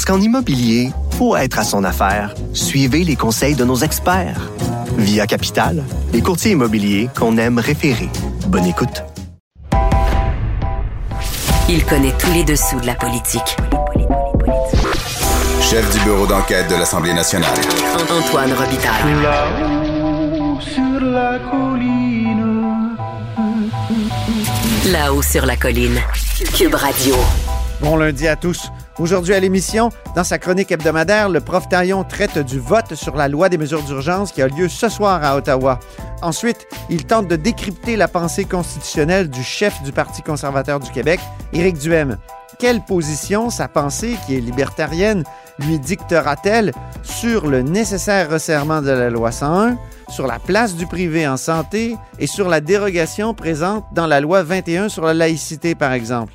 Parce qu'en immobilier, pour être à son affaire, suivez les conseils de nos experts. Via Capital, les courtiers immobiliers qu'on aime référer. Bonne écoute. Il connaît tous les dessous de la politique. Chef du bureau d'enquête de l'Assemblée nationale. Antoine Robitaille. Là-haut sur la colline. Là-haut sur la colline. Cube Radio. Bon lundi à tous. Aujourd'hui à l'émission, dans sa chronique hebdomadaire, le prof Taillon traite du vote sur la loi des mesures d'urgence qui a lieu ce soir à Ottawa. Ensuite, il tente de décrypter la pensée constitutionnelle du chef du Parti conservateur du Québec, Éric Duhem. Quelle position sa pensée, qui est libertarienne, lui dictera-t-elle sur le nécessaire resserrement de la loi 101, sur la place du privé en santé et sur la dérogation présente dans la loi 21 sur la laïcité, par exemple?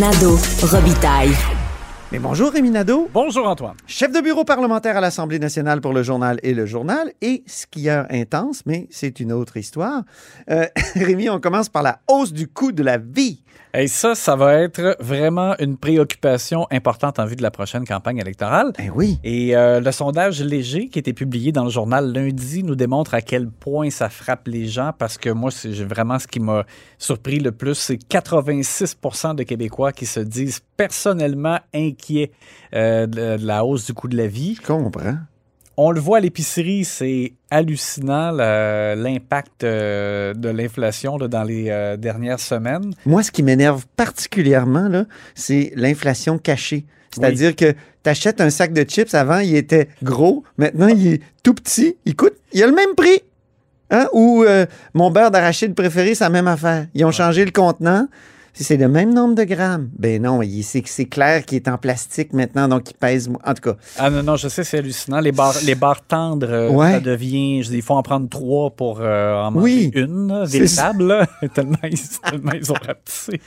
Nadeau. Robitaille. Mais bonjour Rémi Nadeau, Bonjour, Antoine. chef de bureau parlementaire à l'Assemblée nationale pour le journal et le journal et skieur intense, mais c'est une autre histoire. Euh, Rémi, on commence par la hausse du coût de la vie. Et ça, ça va être vraiment une préoccupation importante en vue de la prochaine campagne électorale. Ben oui. Et euh, le sondage léger qui a été publié dans le journal lundi nous démontre à quel point ça frappe les gens parce que moi, c'est vraiment ce qui m'a surpris le plus, c'est 86% de Québécois qui se disent personnellement inquiets euh, de de la hausse du coût de la vie. Je comprends. On le voit à l'épicerie, c'est hallucinant l'impact euh, de l'inflation dans les euh, dernières semaines. Moi, ce qui m'énerve particulièrement, c'est l'inflation cachée. C'est-à-dire que tu achètes un sac de chips, avant, il était gros, maintenant, il est tout petit, il coûte, il a le même prix. Hein? Ou euh, mon beurre d'arachide préféré, c'est la même affaire. Ils ont changé le contenant. C'est le même nombre de grammes, ben non, c'est clair qu'il est en plastique maintenant, donc il pèse. En tout cas, Ah non, non, je sais, c'est hallucinant. Les barres, les barres tendres, euh, Ouais. ça devient. je dis, Il faut en prendre trois pour euh, en Oui. manger une, véritable, tellement, ils, tellement ils ont rapetissé.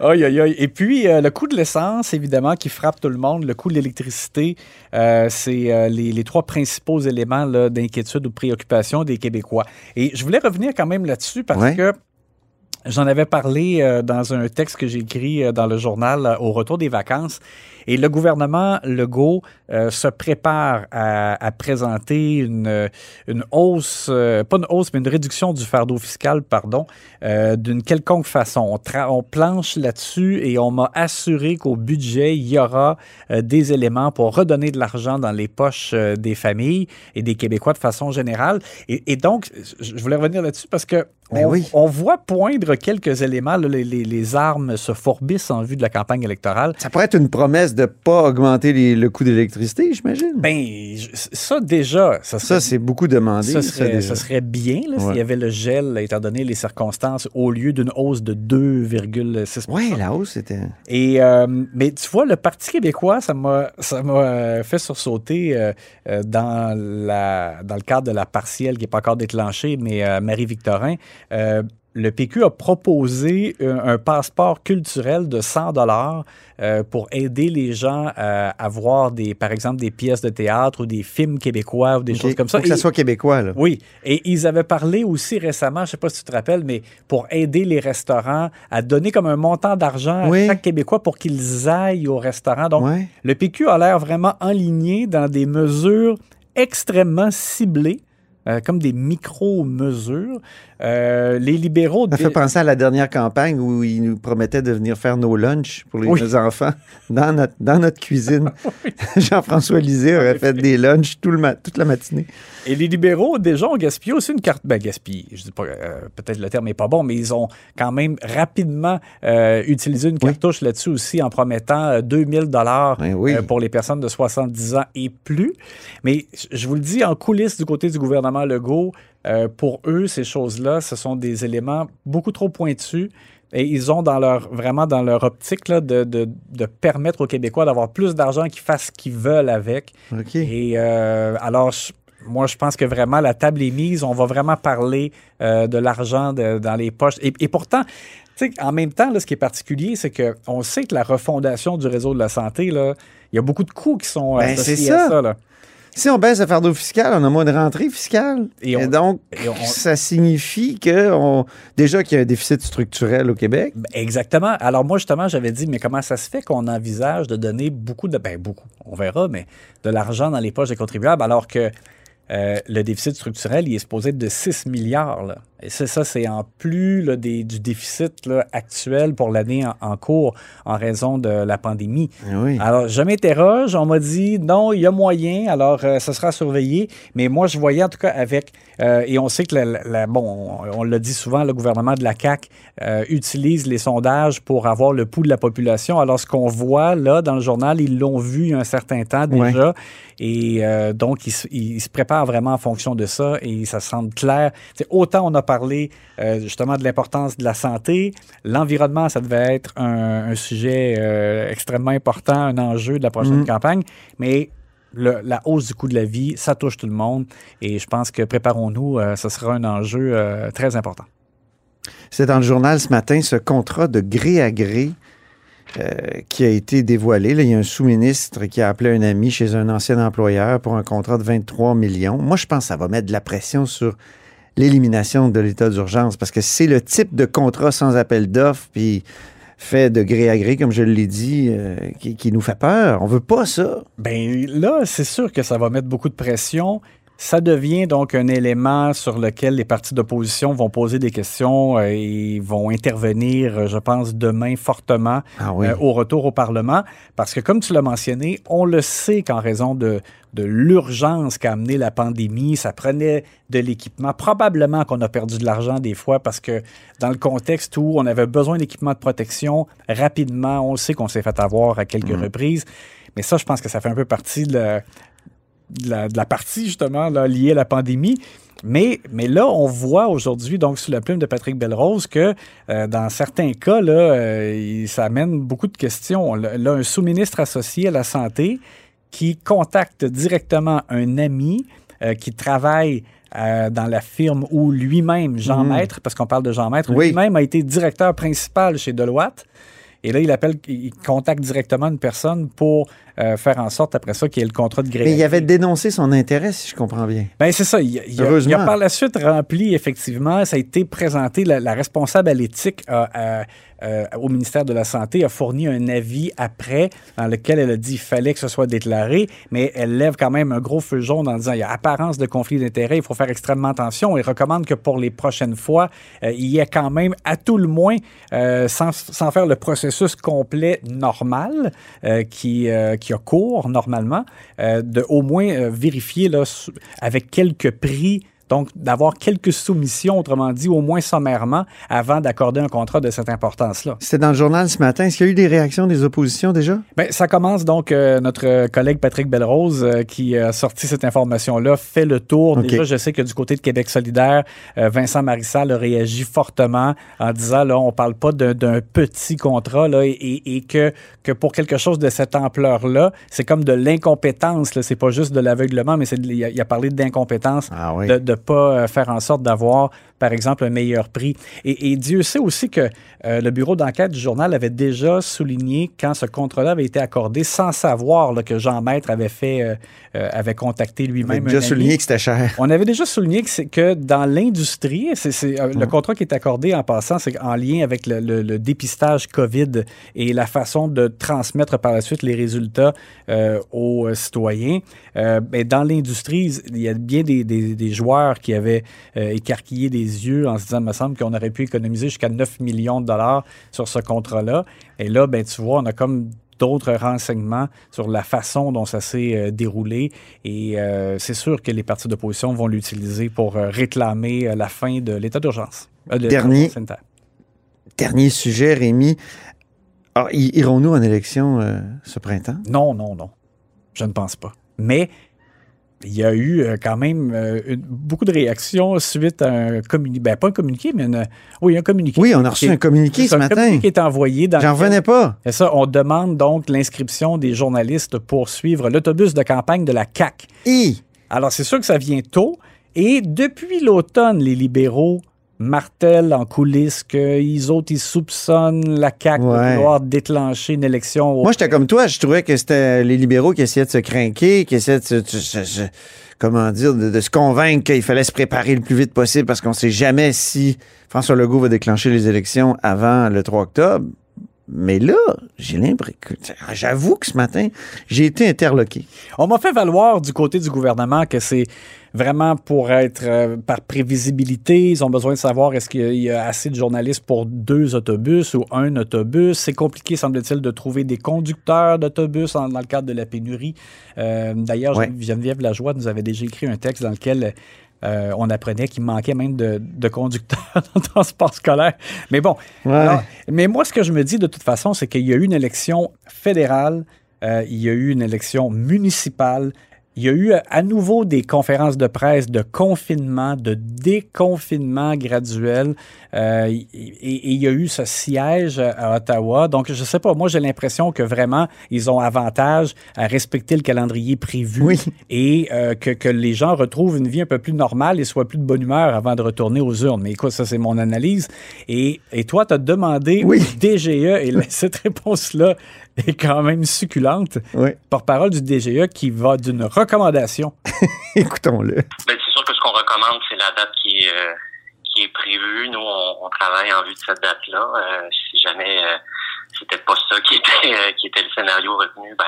Aïe, aïe, aïe. Et puis, euh, le coût de l'essence, évidemment, qui frappe tout le monde. Le coût de l'électricité, c'est les, les trois principaux éléments d'inquiétude ou de préoccupation des Québécois. Et je voulais revenir quand même là-dessus parce Ouais. que. J'en avais parlé euh, dans un texte que j'ai écrit euh, dans le journal euh, au retour des vacances. Et le gouvernement Legault euh, se prépare à, à présenter une, une hausse, euh, pas une hausse, mais une réduction du fardeau fiscal, pardon, euh, d'une quelconque façon. On, tra- on planche là-dessus et on m'a assuré qu'au budget, il y aura euh, des éléments pour redonner de l'argent dans les poches des familles et des Québécois de façon générale. Et, et donc, je voulais revenir là-dessus parce que Ben on, oui. on voit poindre quelques éléments. là, les, les- les armes se fourbissent en vue de la campagne électorale. ça pourrait être une promesse de pas augmenter les- le coût d'électricité, j'imagine? Ben, ça déjà, ça ça, c'est beaucoup demandé. ça serait, déjà. ça serait bien s'il Ouais. y avait le gel, étant donné les circonstances, au lieu d'une hausse de 2,6 Ouais, la hausse, c'était. Et euh, mais tu vois, le Parti québécois, ça m'a euh, fait sursauter euh, euh, dans la dans le cadre de la partielle qui n'est pas encore déclenchée, mais euh, Marie-Victorin. Euh, le PQ a proposé un, un passeport culturel de 100 dollars euh, pour aider les gens à, à voir des, par exemple, des pièces de théâtre ou des films québécois ou des choses comme ça. Faut que ça soit québécois, là. oui, et ils avaient parlé aussi récemment, je ne sais pas si tu te rappelles, mais pour aider les restaurants à donner comme un montant d'argent Oui. à chaque Québécois pour qu'ils aillent au restaurant. Donc, le PQ a l'air vraiment enligné dans des mesures extrêmement ciblées euh, comme des micro-mesures. Euh, les libéraux... Ça fait penser à la dernière campagne où ils nous promettaient de venir faire nos lunchs pour les, nos enfants dans notre, dans notre cuisine. Jean-François Lisée aurait fait des lunchs tout le ma- toute la matinée. Et les libéraux, déjà, ont gaspillé aussi une carte. Ben, gaspillé, je dis pas, euh, peut-être le terme n'est pas bon, mais ils ont quand même rapidement utilisé une cartouche là-dessus aussi en promettant euh, 2000 dollars Ben oui. pour les personnes de 70 ans et plus. Mais je vous le dis, en coulisses du côté du gouvernement Legault, euh, pour eux, ces choses-là, ce sont des éléments beaucoup trop pointus. Et ils ont dans leur vraiment dans leur optique là, de, de- de permettre aux Québécois d'avoir plus d'argent, qu'ils fassent ce qu'ils veulent avec. Et euh, alors, moi, je pense que vraiment la table est mise. On va vraiment parler euh, de l'argent dans les poches. Et, et pourtant, en même temps, là, ce qui est particulier, c'est qu'on sait que la refondation du réseau de la santé, il y a beaucoup de coûts qui sont Ben, associés à ça. ça. là. Si on baisse le fardeau fiscal, on a moins de rentrée fiscale. Et Et, on- donc, et on- ça signifie que on- déjà qu'il y a un déficit structurel au Québec. Ben, Exactement. Alors moi, justement, j'avais dit, mais comment ça se fait qu'on envisage de donner beaucoup de... Ben, beaucoup, on verra, mais de l'argent dans les poches des contribuables alors que euh, le déficit structurel, il est supposé être de 6 milliards. là. Et c'est ça, c'est en plus là, des- du déficit là, actuel pour l'année en, en cours en raison de la pandémie. Oui. Alors, je m'interroge, on m'a dit non, il y a moyen, alors euh, ça sera surveillé. Mais moi, je voyais en tout cas avec, euh, et on sait que, la, bon, on, on l'a dit souvent, le gouvernement de la CAQ euh, utilise les sondages pour avoir le pouls de la population. Alors, ce qu'on voit là dans le journal, ils l'ont vu il y a un certain temps déjà. Et euh, donc, ils, se- ils se préparent vraiment en fonction de ça et ça semble clair. Tu sais, autant on a parlé euh, justement de l'importance de la santé, l'environnement, ça devait être un, un sujet euh, extrêmement important, un enjeu de la prochaine Mhm. campagne, mais le- la hausse du coût de la vie, ça touche tout le monde et je pense que préparons-nous, euh, ce sera un enjeu très important. C'est dans le journal ce matin, ce contrat de gré à gré euh, qui a été dévoilé. Là, il y a un sous-ministre qui a appelé un ami chez un ancien employeur pour un contrat de 23 millions. Moi, je pense que ça va mettre de la pression sur l'élimination de l'état d'urgence parce que c'est le type de contrat sans appel d'offres puis fait de gré à gré, comme je l'ai dit, euh, qui, qui nous fait peur. On veut pas ça. Ben là, c'est sûr que ça va mettre beaucoup de pression. Ça devient donc un élément sur lequel les partis d'opposition vont poser des questions euh, et vont intervenir, euh, je pense, demain fortement Ah oui. euh, au retour au Parlement. Parce que, comme tu l'as mentionné, on le sait qu'en raison de, de l'urgence qu'a amené la pandémie, ça prenait de l'équipement. Probablement qu'on a perdu de l'argent des fois parce que dans le contexte où on avait besoin d'équipement de protection rapidement, on sait qu'on s'est fait avoir à quelques reprises. Mais ça, je pense que ça fait un peu partie de la, de la, de la partie justement là, liée à la pandémie. Mais, mais là, on voit aujourd'hui, donc sous la plume de Patrick Belrose, que euh, dans certains cas, là, euh, ça amène beaucoup de questions. Là, un sous-ministre associé à la santé qui contacte directement un ami euh, qui travaille euh, dans la firme où lui-même, Jean. Maître, parce qu'on parle de Jean Maître, Oui. lui-même a été directeur principal chez Deloitte. Et là, il appelle, il contacte directement une personne pour euh, faire en sorte, après ça, qu'il y ait le contrat de gré. Mais il avait dénoncé son intérêt, si je comprends bien. Ben, c'est ça. Il, il a, il a Heureusement. par la suite rempli, effectivement, ça a été présenté, la, la responsable à l'éthique a- a- euh, au ministère de la Santé a fourni un avis après dans lequel elle a dit qu'il fallait que ce soit déclaré, mais elle lève quand même un gros feu jaune en disant il y a apparence de conflit d'intérêts, il faut faire extrêmement attention et recommande que pour les prochaines fois, euh, il y ait quand même, à tout le moins, euh, sans, sans faire le processus complet normal euh, qui, euh, qui a cours normalement, euh, de au moins euh, vérifier là, avec quelques prix. Donc, d'avoir quelques soumissions, autrement dit, au moins sommairement, avant d'accorder un contrat de cette importance-là. C'était dans le journal ce matin. Est-ce qu'il y a eu des réactions des oppositions déjà? Ben, ça commence donc, euh, notre collègue Patrick Belrose, euh, qui a sorti cette information-là, fait le tour. OK. Déjà, je sais que du côté de Québec solidaire, euh, Vincent Marissal a réagi fortement en disant, là, on parle pas d'un petit contrat, là, et, que, que pour quelque chose de cette ampleur-là, c'est comme de l'incompétence, là. C'est pas juste de l'aveuglement, mais il a, parlé d'incompétence Ah oui. de ne pas euh, faire en sorte d'avoir par exemple, un meilleur prix. Et, et Dieu sait aussi que euh, le bureau d'enquête du journal avait déjà souligné quand ce contrat-là avait été accordé, sans savoir là, que Jean Maître avait fait, euh, euh, avait contacté On lui-même. a déjà un ami. souligné que c'était cher. On avait déjà souligné que, que dans l'industrie, c'est, le contrat qui est accordé en passant, c'est en lien avec le, le- le dépistage COVID et la façon de transmettre par la suite les résultats aux citoyens. Ben, dans l'industrie, il y a bien des, des- des joueurs qui avaient écarquillé des yeux en se disant, il me semble qu'on aurait pu économiser jusqu'à 9 millions de dollars sur ce contrat-là. Et là, ben, tu vois, on a comme d'autres renseignements sur la façon dont ça s'est euh, déroulé. Et euh, c'est sûr que les partis d'opposition vont l'utiliser pour euh, réclamer la fin de l'état d'urgence. De- Dernier. Dernier sujet, Rémi. I- irons-nous en élection ce printemps? Non, non, non. Je ne pense pas. Mais il y a eu euh, quand même euh, une- beaucoup de réactions suite à un communiqué. Ben, pas un communiqué, mais une- oui, un communiqué. Oui, on a reçu un communiqué ce un matin. communiqué qui est envoyé dans J'en revenais pas. C'est ça, on demande donc l'inscription des journalistes pour suivre l'autobus de campagne de la CAC. Hi! Alors, c'est sûr que ça vient tôt. Et depuis l'automne, les libéraux martèlent en coulisses qu'ils autres, ils soupçonnent la CAQ Ouais. de vouloir déclencher une élection. au- Moi, j'étais comme toi. Je trouvais que c'était les libéraux qui essayaient de se craquer, qui essayaient de se, se- se- se- comment dire, de, de se convaincre qu'il fallait se préparer le plus vite possible parce qu'on sait jamais si François Legault va déclencher les élections avant le 3 octobre. Mais là, j'ai l'impression, j'avoue que ce matin, j'ai été interloqué. On m'a fait valoir du côté du gouvernement que c'est vraiment pour être euh, par prévisibilité. Ils ont besoin de savoir est-ce qu'il y a assez de journalistes pour deux autobus ou un autobus. C'est compliqué, semble-t-il, de trouver des conducteurs d'autobus dans le cadre de la pénurie. Euh, D'ailleurs, Ouais. Geneviève Lajoie nous avait déjà écrit un texte dans lequel euh, on apprenait qu'il manquait même de, de conducteurs dans le transport scolaire. Mais bon, Ouais. alors, mais moi, ce que je me dis de toute façon, c'est qu'il y a eu une élection fédérale, euh, il y a eu une élection municipale, il y a eu à nouveau des conférences de presse de confinement, de déconfinement graduel, euh, et, et il y a eu ce siège à Ottawa. Donc, je sais pas, moi, j'ai l'impression que vraiment, ils ont avantage à respecter le calendrier prévu Oui. et euh, que, que les gens retrouvent une vie un peu plus normale et soient plus de bonne humeur avant de retourner aux urnes. Mais écoute, ça, c'est mon analyse. Et, et toi, tu as demandé Oui. au DGE, et cette réponse-là est quand même succulente. Oui. Porte-parole du DGE qui va d'une recommandation. Écoutons-le. Ben, c'est sûr que ce qu'on recommande, c'est la date qui est, euh, qui est prévue. Nous, on, on travaille en vue de cette date-là. Euh, si jamais euh, c'était pas ça qui était euh, qui était le scénario retenu, ben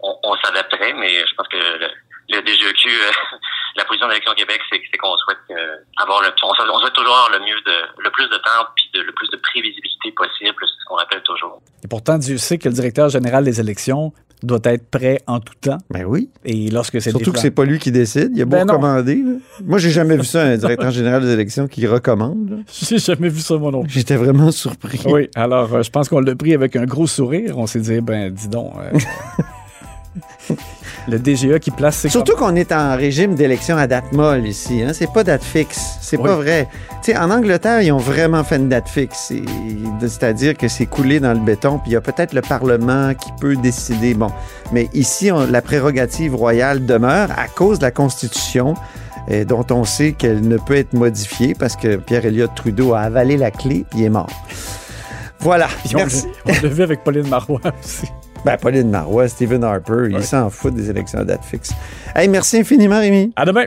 on, on, on s'adapterait. Mais je pense que le, le DGEQ, euh, la position d'Élection Québec, c'est c'est qu'on souhaite euh, avoir le on souhaite, on souhaite toujours avoir le mieux de le plus de temps puis de, le plus de prévisibilité possible, c'est ce qu'on rappelle toujours. Et pourtant, Dieu sait que le directeur général des élections doit être prêt en tout temps. Ben oui. Et lorsque c'est Surtout que c'est pas lui qui décide. Il a beau Ben recommander. Moi, j'ai jamais vu ça, un directeur général des élections qui recommande. J'ai jamais vu ça, moi non plus. J'étais vraiment surpris. Oui, alors euh, je pense qu'on l'a pris avec un gros sourire. On s'est dit, ben dis donc, euh, le DGE qui place ses Surtout qu'on est en régime d'élection à date molle ici. Hein? C'est pas date fixe. C'est Oui. pas vrai. Tu sais, en Angleterre, ils ont vraiment fait une date fixe. C'est-à-dire que c'est coulé dans le béton. Puis il y a peut-être le Parlement qui peut décider. Bon. Mais ici, on- la prérogative royale demeure à cause de la Constitution. euh, dont on sait qu'elle ne peut être modifiée parce que Pierre Elliott Trudeau a avalé la clé il est mort. Voilà. Puis on Merci. on l'a vu avec Pauline Marois aussi. Ben, Pauline Marois, Stephen Harper, ils s'en foutent des élections à date fixe. Hey, merci infiniment, Rémi. À demain!